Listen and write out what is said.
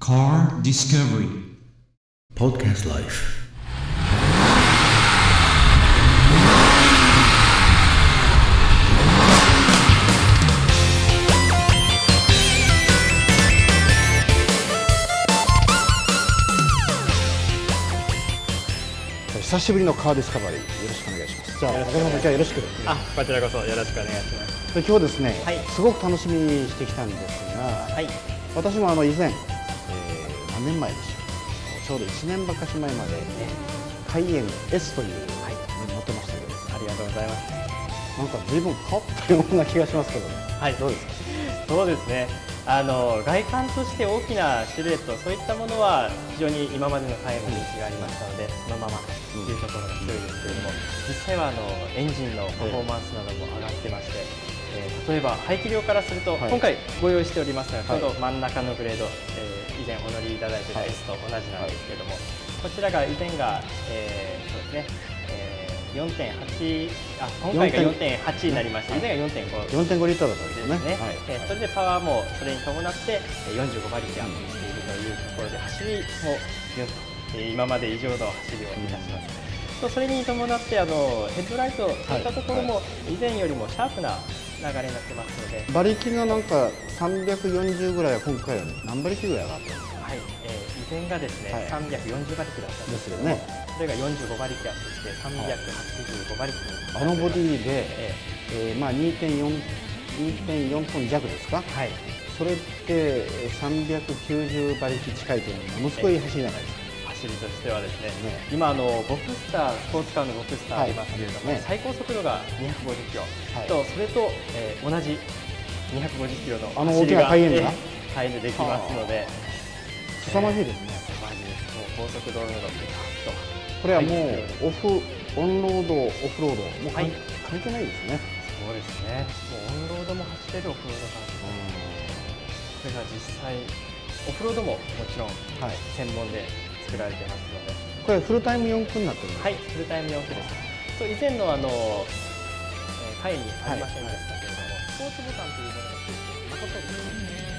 Car Discovery. Podcast Life. 久しぶりのカーディスカバリーよろしくお願いします。じゃあ中島さん今日はよろしくあ、こちらこそよろしくお願いします。で今日ですね、はいすごく楽しみにしてきたんですが、はい、私もあの以前、えー何年前でしょうちょうど1年ばかし前までカイエン S という、はい、乗ってましたけどありがとうございます。なんか随分変わったような気がしますけどねはい、どうですか？そうですね。あの外観として大きなシルエット、そういったものは非常に今までのタイムに人気がありましたので、そのままというところが強いですけれども、実際はあのエンジンのパフォーマンスなども上がってまして。えー例えば排気量からすると、はい。今回ご用意しておりますが、ちょうどはい真ん中のグレード、えー以前お乗りいただいてたはい S と同じなんですけれども、こちらが以前が、えーそうですね、えー4.8あ今回が4.8になりまして、以前が4.5 4.5リッターだったんですよね。はい。えーそれでパワーもそれに伴ってえー45馬力アップしているというところで走りもギュンと、えー今まで以上の走りをいたします、とそれに伴ってあのヘッドライトそういったところも以前よりもシャープな流れになってますので、馬力がなんか340ぐらいは今回は何馬力ぐらい上がったんですかはいえー以前がですね、はい。340馬力だったんですけども、ね。それが45馬力アップして385馬力にあのボディで、ええ。ーまあ2.4 2.4トン弱ですか？ーはい。それって390馬力近いというのはものすごい走りじゃないですか走りとしてはですね、ね今あのボクスタースポーツカーのボクスターありますけれども、はいね。最高速度が250キロ、はい。とそれと、えー同じ250キロのあの大きなハイエンドがえーハイエンドできますので、凄まじいですね。凄まじいです。もう高速道路のビタッと。これはもはい。うオフオンロードオフロード。もう関,、はい。関係ないですね。そうですね。もうオンロードも走れるオフロードカーこれが実際オフロードももちろんはい。専門で作られてますので。これフルタイム4区になってるんですはい、フルタイム4区です。と以前のあの、えー、会にありませんでしたけれども、スポーツボタンというものがついて、誠に